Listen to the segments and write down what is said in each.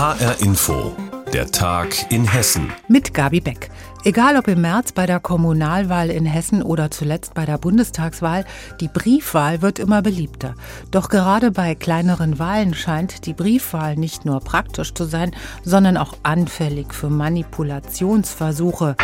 HR Info, der Tag in Hessen. Mit Gabi Beck. Egal ob im März bei der Kommunalwahl in Hessen oder zuletzt bei der Bundestagswahl, die Briefwahl wird immer beliebter. Doch gerade bei kleineren Wahlen scheint die Briefwahl nicht nur praktisch zu sein, sondern auch anfällig für Manipulationsversuche.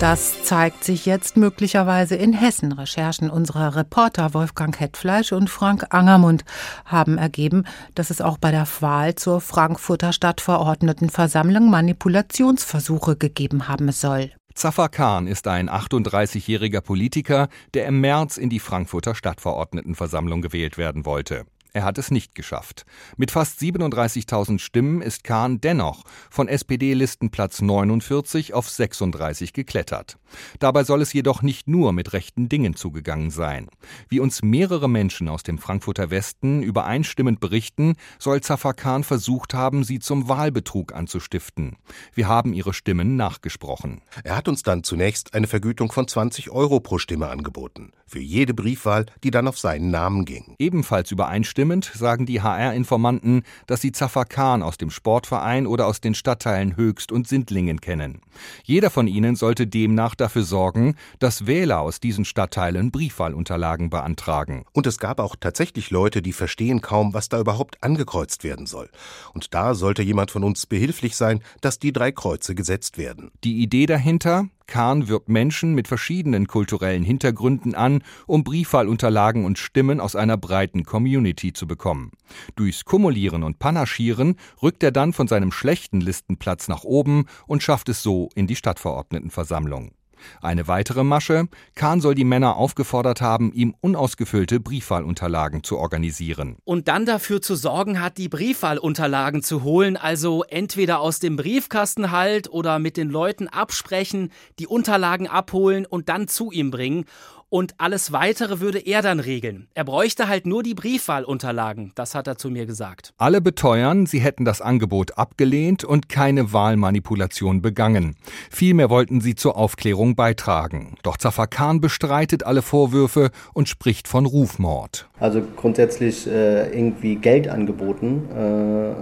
Das zeigt sich jetzt möglicherweise in Hessen. Recherchen unserer Reporter Wolfgang Hetfleisch und Frank Angermund haben ergeben, dass es auch bei der Wahl zur Frankfurter Stadtverordnetenversammlung Manipulationsversuche gegeben haben soll. Zafar Khan ist ein 38-jähriger Politiker, der im März in die Frankfurter Stadtverordnetenversammlung gewählt werden wollte. Er hat es nicht geschafft. Mit fast 37.000 Stimmen ist Kahn dennoch von SPD-Listenplatz 49 auf 36 geklettert. Dabei soll es jedoch nicht nur mit rechten Dingen zugegangen sein. Wie uns mehrere Menschen aus dem Frankfurter Westen übereinstimmend berichten, soll Zafar Kahn versucht haben, sie zum Wahlbetrug anzustiften. Wir haben ihre Stimmen nachgesprochen. Er hat uns dann zunächst eine Vergütung von 20 Euro pro Stimme angeboten. Für jede Briefwahl, die dann auf seinen Namen ging. Ebenfalls übereinstimmend Stimmend sagen die HR-Informanten, dass sie Zafar Khan aus dem Sportverein oder aus den Stadtteilen Höchst und Sindlingen kennen. Jeder von ihnen sollte demnach dafür sorgen, dass Wähler aus diesen Stadtteilen Briefwahlunterlagen beantragen. Und es gab auch tatsächlich Leute, die verstehen kaum, was da überhaupt angekreuzt werden soll. Und da sollte jemand von uns behilflich sein, dass die drei Kreuze gesetzt werden. Die Idee dahinter, Kahn wirbt Menschen mit verschiedenen kulturellen Hintergründen an, um Briefwahlunterlagen und Stimmen aus einer breiten Community zu bekommen. Durchs Kumulieren und Panaschieren rückt er dann von seinem schlechten Listenplatz nach oben und schafft es so in die Stadtverordnetenversammlung. Eine weitere Masche, Kahn soll die Männer aufgefordert haben, ihm unausgefüllte Briefwahlunterlagen zu organisieren. Und dann dafür zu sorgen hat, die Briefwahlunterlagen zu holen, also entweder aus dem Briefkasten halt oder mit den Leuten absprechen, die Unterlagen abholen und dann zu ihm bringen und alles weitere würde er dann regeln. Er bräuchte halt nur die Briefwahlunterlagen, das hat er zu mir gesagt. Alle beteuern, sie hätten das Angebot abgelehnt und keine Wahlmanipulation begangen. Vielmehr wollten sie zur Aufklärung beitragen. Doch Zafar Khan bestreitet alle Vorwürfe und spricht von Rufmord. Also grundsätzlich äh, irgendwie Geld angeboten äh, äh,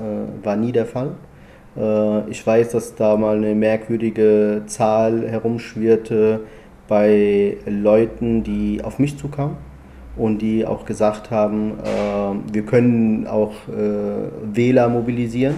war nie der Fall. Äh, ich weiß, dass da mal eine merkwürdige Zahl herumschwirrte bei Leuten, die auf mich zukamen und die auch gesagt haben, äh, wir können auch äh, Wähler mobilisieren.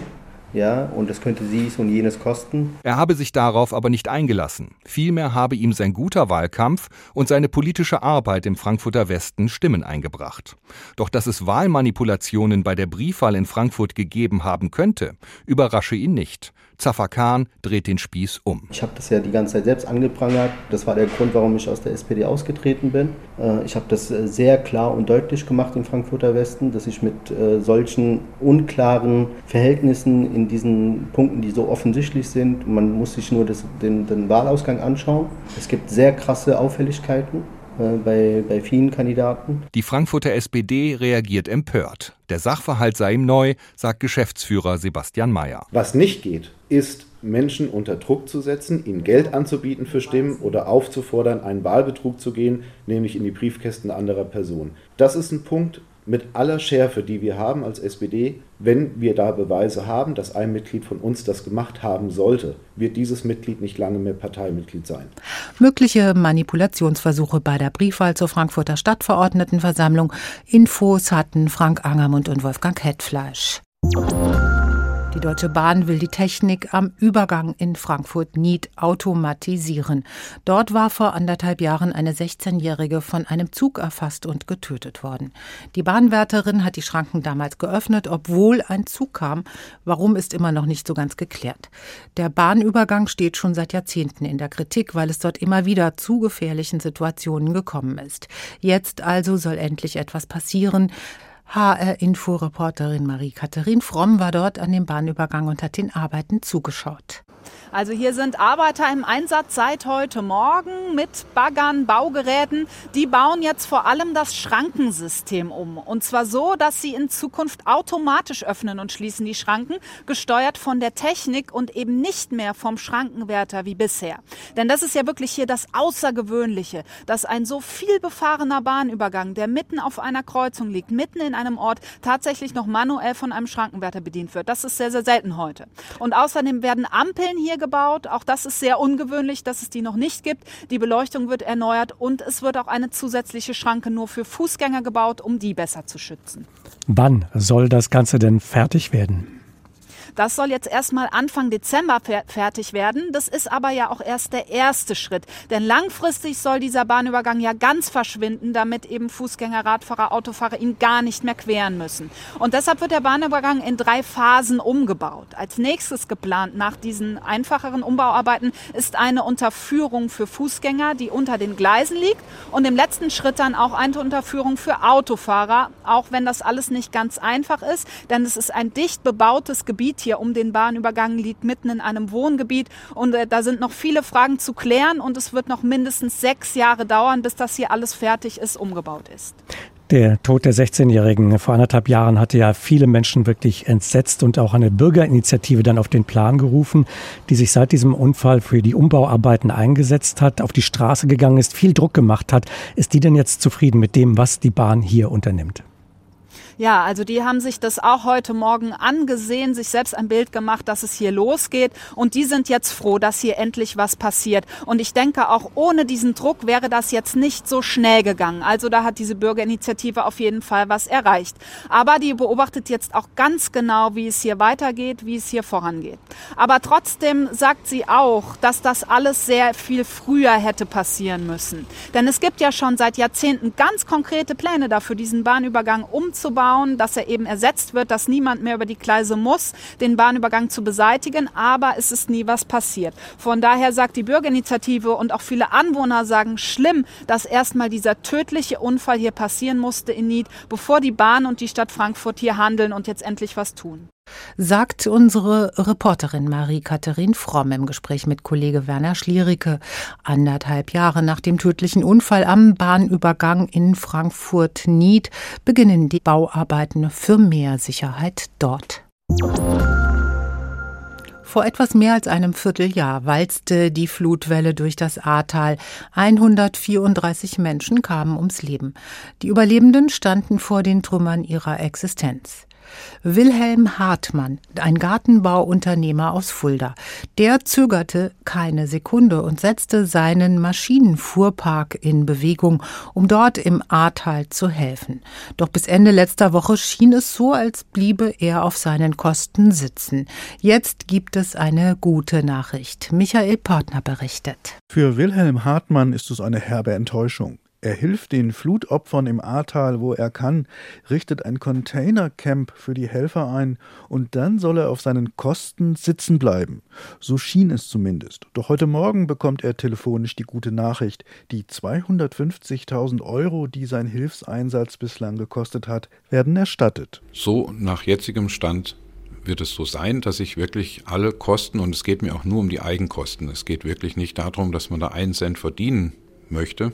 Ja, und das könnte dies und jenes kosten. Er habe sich darauf aber nicht eingelassen. Vielmehr habe ihm sein guter Wahlkampf und seine politische Arbeit im Frankfurter Westen Stimmen eingebracht. Doch dass es Wahlmanipulationen bei der Briefwahl in Frankfurt gegeben haben könnte, überrasche ihn nicht. Zafar Khan dreht den Spieß um. Ich habe das ja die ganze Zeit selbst angeprangert. Das war der Grund, warum ich aus der SPD ausgetreten bin. Äh, ich habe das äh, sehr klar und deutlich gemacht im Frankfurter Westen, dass ich mit äh, solchen unklaren Verhältnissen in diesen Punkten, die so offensichtlich sind, man muss sich nur das, den, den Wahlausgang anschauen. Es gibt sehr krasse Auffälligkeiten bei, bei vielen Kandidaten. Die Frankfurter SPD reagiert empört. Der Sachverhalt sei ihm neu, sagt Geschäftsführer Sebastian Mayer. Was nicht geht, ist Menschen unter Druck zu setzen, ihnen Geld anzubieten für Stimmen oder aufzufordern, einen Wahlbetrug zu gehen, nämlich in die Briefkästen anderer Personen. Das ist ein Punkt, mit aller Schärfe, die wir haben als SPD, wenn wir da Beweise haben, dass ein Mitglied von uns das gemacht haben sollte, wird dieses Mitglied nicht lange mehr Parteimitglied sein. Mögliche Manipulationsversuche bei der Briefwahl zur Frankfurter Stadtverordnetenversammlung. Infos hatten Frank Angermund und Wolfgang Hetfleisch. Die Deutsche Bahn will die Technik am Übergang in Frankfurt-Nied automatisieren. Dort war vor anderthalb Jahren eine 16-Jährige von einem Zug erfasst und getötet worden. Die Bahnwärterin hat die Schranken damals geöffnet, obwohl ein Zug kam. Warum ist immer noch nicht so ganz geklärt. Der Bahnübergang steht schon seit Jahrzehnten in der Kritik, weil es dort immer wieder zu gefährlichen Situationen gekommen ist. Jetzt also soll endlich etwas passieren. HR-Info-Reporterin Marie-Katharin Fromm war dort an dem Bahnübergang und hat den Arbeiten zugeschaut. Also hier sind Arbeiter im Einsatz seit heute Morgen mit Baggern, Baugeräten. Die bauen jetzt vor allem das Schrankensystem um. Und zwar so, dass sie in Zukunft automatisch öffnen und schließen die Schranken, gesteuert von der Technik und eben nicht mehr vom Schrankenwärter wie bisher. Denn das ist ja wirklich hier das Außergewöhnliche, dass ein so viel befahrener Bahnübergang, der mitten auf einer Kreuzung liegt, mitten in einem Ort tatsächlich noch manuell von einem Schrankenwärter bedient wird. Das ist sehr, sehr selten heute. Und außerdem werden Ampeln hier gebaut. Auch das ist sehr ungewöhnlich, dass es die noch nicht gibt. Die Beleuchtung wird erneuert und es wird auch eine zusätzliche Schranke nur für Fußgänger gebaut, um die besser zu schützen. Wann soll das Ganze denn fertig werden? Das soll jetzt erstmal Anfang Dezember fertig werden. Das ist aber ja auch erst der erste Schritt. Denn langfristig soll dieser Bahnübergang ja ganz verschwinden, damit eben Fußgänger, Radfahrer, Autofahrer ihn gar nicht mehr queren müssen. Und deshalb wird der Bahnübergang in drei Phasen umgebaut. Als nächstes geplant nach diesen einfacheren Umbauarbeiten ist eine Unterführung für Fußgänger, die unter den Gleisen liegt. Und im letzten Schritt dann auch eine Unterführung für Autofahrer, auch wenn das alles nicht ganz einfach ist. Denn es ist ein dicht bebautes Gebiet hier um den Bahnübergang liegt mitten in einem Wohngebiet und äh, da sind noch viele Fragen zu klären und es wird noch mindestens sechs Jahre dauern, bis das hier alles fertig ist, umgebaut ist. Der Tod der 16-Jährigen vor anderthalb Jahren hatte ja viele Menschen wirklich entsetzt und auch eine Bürgerinitiative dann auf den Plan gerufen, die sich seit diesem Unfall für die Umbauarbeiten eingesetzt hat, auf die Straße gegangen ist, viel Druck gemacht hat. Ist die denn jetzt zufrieden mit dem, was die Bahn hier unternimmt? Ja, also die haben sich das auch heute Morgen angesehen, sich selbst ein Bild gemacht, dass es hier losgeht. Und die sind jetzt froh, dass hier endlich was passiert. Und ich denke, auch ohne diesen Druck wäre das jetzt nicht so schnell gegangen. Also da hat diese Bürgerinitiative auf jeden Fall was erreicht. Aber die beobachtet jetzt auch ganz genau, wie es hier weitergeht, wie es hier vorangeht. Aber trotzdem sagt sie auch, dass das alles sehr viel früher hätte passieren müssen. Denn es gibt ja schon seit Jahrzehnten ganz konkrete Pläne dafür, diesen Bahnübergang umzubauen bauen, dass er eben ersetzt wird, dass niemand mehr über die Gleise muss, den Bahnübergang zu beseitigen, aber es ist nie was passiert. Von daher sagt die Bürgerinitiative und auch viele Anwohner sagen, schlimm, dass erstmal dieser tödliche Unfall hier passieren musste in Nied, bevor die Bahn und die Stadt Frankfurt hier handeln und jetzt endlich was tun sagt unsere Reporterin Marie-Katharin Fromm im Gespräch mit Kollege Werner Schliericke. Anderthalb Jahre nach dem tödlichen Unfall am Bahnübergang in Frankfurt-Nied beginnen die Bauarbeiten für mehr Sicherheit dort. Vor etwas mehr als einem Vierteljahr walzte die Flutwelle durch das Ahrtal. 134 Menschen kamen ums Leben. Die Überlebenden standen vor den Trümmern ihrer Existenz. Wilhelm Hartmann, ein Gartenbauunternehmer aus Fulda, der zögerte keine Sekunde und setzte seinen Maschinenfuhrpark in Bewegung, um dort im Ahrtal zu helfen. Doch bis Ende letzter Woche schien es so, als bliebe er auf seinen Kosten sitzen. Jetzt gibt es eine gute Nachricht. Michael Portner berichtet. Für Wilhelm Hartmann ist es eine herbe Enttäuschung. Er hilft den Flutopfern im Ahrtal, wo er kann, richtet ein Containercamp für die Helfer ein und dann soll er auf seinen Kosten sitzen bleiben. So schien es zumindest. Doch heute Morgen bekommt er telefonisch die gute Nachricht. Die 250.000 Euro, die sein Hilfseinsatz bislang gekostet hat, werden erstattet. So nach jetzigem Stand wird es so sein, dass ich wirklich alle Kosten, und es geht mir auch nur um die Eigenkosten, es geht wirklich nicht darum, dass man da einen Cent verdienen möchte,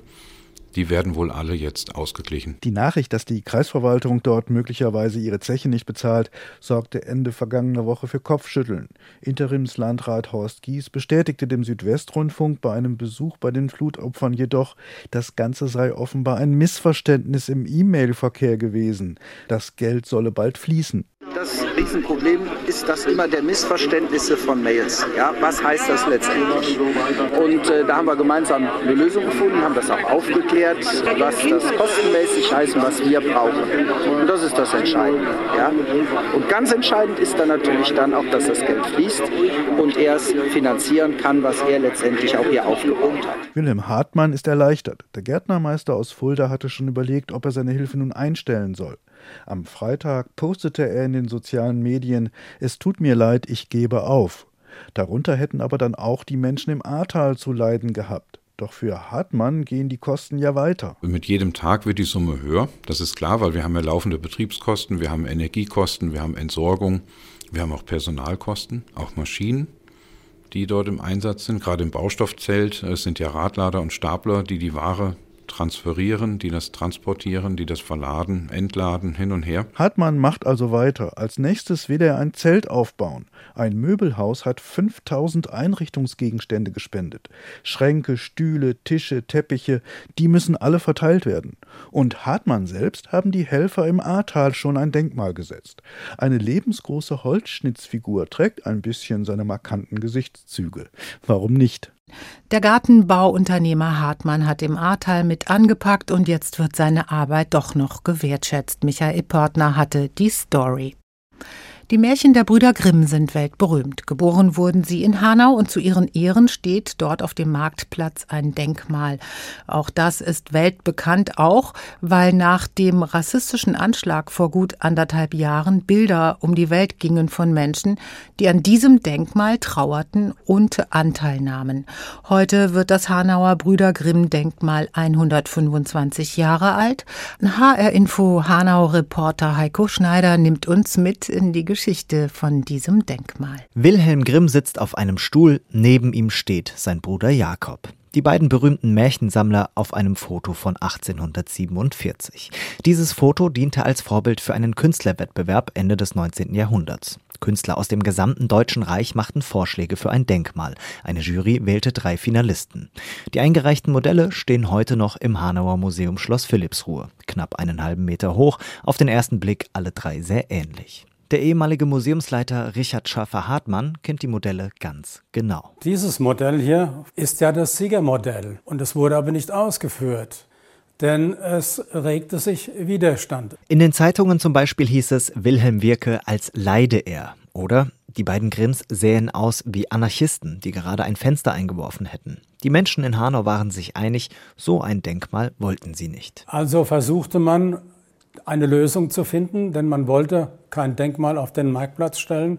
die werden wohl alle jetzt ausgeglichen. Die Nachricht, dass die Kreisverwaltung dort möglicherweise ihre Zeche nicht bezahlt, sorgte Ende vergangener Woche für Kopfschütteln. Interimslandrat Horst Gies bestätigte dem Südwestrundfunk bei einem Besuch bei den Flutopfern jedoch, das Ganze sei offenbar ein Missverständnis im E-Mail-Verkehr gewesen. Das Geld solle bald fließen. Das Riesenproblem ist das immer der Missverständnisse von Mails. Ja, was heißt das letztendlich? Und äh, da haben wir gemeinsam eine Lösung gefunden, haben das auch aufgeklärt, was das kostenmäßig heißt und was wir brauchen. Und das ist das Entscheidende. Ja? Und ganz entscheidend ist dann natürlich dann auch, dass das Geld fließt und er es finanzieren kann, was er letztendlich auch hier aufgebaut hat. Wilhelm Hartmann ist erleichtert. Der Gärtnermeister aus Fulda hatte schon überlegt, ob er seine Hilfe nun einstellen soll. Am Freitag postete er in den sozialen Medien Es tut mir leid, ich gebe auf. Darunter hätten aber dann auch die Menschen im Ahrtal zu leiden gehabt. Doch für Hartmann gehen die Kosten ja weiter. Mit jedem Tag wird die Summe höher. Das ist klar, weil wir haben ja laufende Betriebskosten, wir haben Energiekosten, wir haben Entsorgung, wir haben auch Personalkosten, auch Maschinen, die dort im Einsatz sind. Gerade im Baustoffzelt es sind ja Radlader und Stapler, die die Ware transferieren, die das transportieren, die das verladen, entladen, hin und her. Hartmann macht also weiter. Als nächstes will er ein Zelt aufbauen. Ein Möbelhaus hat 5000 Einrichtungsgegenstände gespendet. Schränke, Stühle, Tische, Teppiche, die müssen alle verteilt werden. Und Hartmann selbst haben die Helfer im Ahrtal schon ein Denkmal gesetzt. Eine lebensgroße Holzschnitzfigur trägt ein bisschen seine markanten Gesichtszüge. Warum nicht? Der Gartenbauunternehmer Hartmann hat im Ahrtal mit angepackt und jetzt wird seine Arbeit doch noch gewertschätzt. Michael Pörtner hatte die Story. Die Märchen der Brüder Grimm sind weltberühmt. Geboren wurden sie in Hanau und zu ihren Ehren steht dort auf dem Marktplatz ein Denkmal. Auch das ist weltbekannt, auch weil nach dem rassistischen Anschlag vor gut anderthalb Jahren Bilder um die Welt gingen von Menschen, die an diesem Denkmal trauerten und Anteil nahmen. Heute wird das Hanauer Brüder Grimm Denkmal 125 Jahre alt. HR Info Hanau Reporter Heiko Schneider nimmt uns mit in die Geschichte von diesem Denkmal. Wilhelm Grimm sitzt auf einem Stuhl, neben ihm steht sein Bruder Jakob. Die beiden berühmten Märchensammler auf einem Foto von 1847. Dieses Foto diente als Vorbild für einen Künstlerwettbewerb Ende des 19. Jahrhunderts. Künstler aus dem gesamten Deutschen Reich machten Vorschläge für ein Denkmal. Eine Jury wählte drei Finalisten. Die eingereichten Modelle stehen heute noch im Hanauer Museum Schloss Philippsruhe. Knapp einen halben Meter hoch, auf den ersten Blick alle drei sehr ähnlich. Der ehemalige Museumsleiter Richard Schaffer-Hartmann kennt die Modelle ganz genau. Dieses Modell hier ist ja das Siegermodell und es wurde aber nicht ausgeführt. Denn es regte sich Widerstand. In den Zeitungen zum Beispiel hieß es, Wilhelm wirke, als leide er. Oder die beiden Grimms sähen aus wie Anarchisten, die gerade ein Fenster eingeworfen hätten. Die Menschen in Hanau waren sich einig, so ein Denkmal wollten sie nicht. Also versuchte man eine Lösung zu finden, denn man wollte kein Denkmal auf den Marktplatz stellen,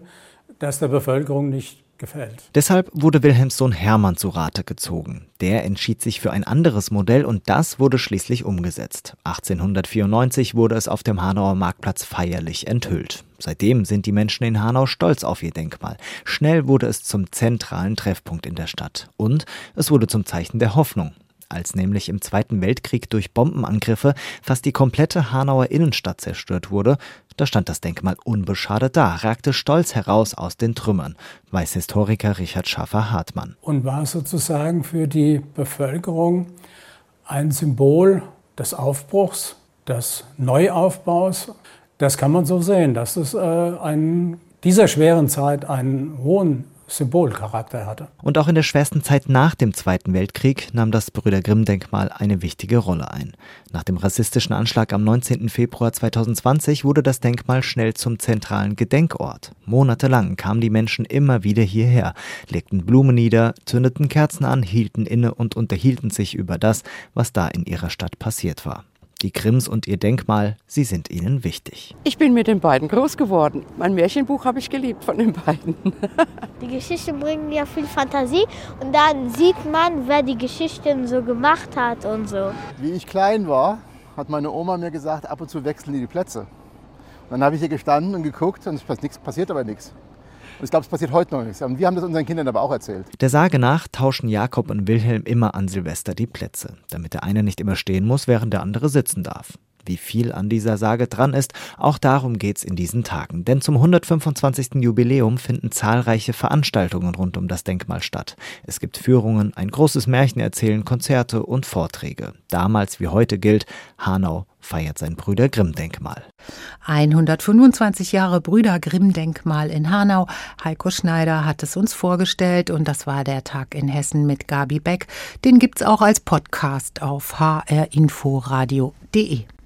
das der Bevölkerung nicht gefällt. Deshalb wurde Wilhelms Sohn Hermann zu Rate gezogen. Der entschied sich für ein anderes Modell und das wurde schließlich umgesetzt. 1894 wurde es auf dem Hanauer Marktplatz feierlich enthüllt. Seitdem sind die Menschen in Hanau stolz auf ihr Denkmal. Schnell wurde es zum zentralen Treffpunkt in der Stadt. Und es wurde zum Zeichen der Hoffnung als nämlich im Zweiten Weltkrieg durch Bombenangriffe fast die komplette Hanauer Innenstadt zerstört wurde, da stand das Denkmal unbeschadet da, ragte stolz heraus aus den Trümmern, weiß Historiker Richard Schaffer-Hartmann. Und war sozusagen für die Bevölkerung ein Symbol des Aufbruchs, des Neuaufbaus. Das kann man so sehen, dass es äh, in dieser schweren Zeit einen hohen Symbolcharakter hatte. Und auch in der schwersten Zeit nach dem Zweiten Weltkrieg nahm das Brüder Grimm-Denkmal eine wichtige Rolle ein. Nach dem rassistischen Anschlag am 19. Februar 2020 wurde das Denkmal schnell zum zentralen Gedenkort. Monatelang kamen die Menschen immer wieder hierher, legten Blumen nieder, zündeten Kerzen an, hielten inne und unterhielten sich über das, was da in ihrer Stadt passiert war. Die Grimms und ihr Denkmal, sie sind ihnen wichtig. Ich bin mit den beiden groß geworden. Mein Märchenbuch habe ich geliebt von den beiden. die Geschichten bringen ja viel Fantasie und dann sieht man, wer die Geschichten so gemacht hat und so. Wie ich klein war, hat meine Oma mir gesagt, ab und zu wechseln die die Plätze. Und dann habe ich hier gestanden und geguckt und es passiert aber nichts. Und ich glaube, es passiert heute noch nichts. Und wir haben das unseren Kindern aber auch erzählt. Der Sage nach tauschen Jakob und Wilhelm immer an Silvester die Plätze, damit der eine nicht immer stehen muss, während der andere sitzen darf. Wie viel an dieser Sage dran ist, auch darum geht's in diesen Tagen. Denn zum 125. Jubiläum finden zahlreiche Veranstaltungen rund um das Denkmal statt. Es gibt Führungen, ein großes Märchen erzählen, Konzerte und Vorträge. Damals wie heute gilt, Hanau feiert sein Brüder Grimm Denkmal. 125 Jahre Brüder Grimm Denkmal in Hanau. Heiko Schneider hat es uns vorgestellt und das war der Tag in Hessen mit Gabi Beck. Den gibt's auch als Podcast auf hrinforadio.de.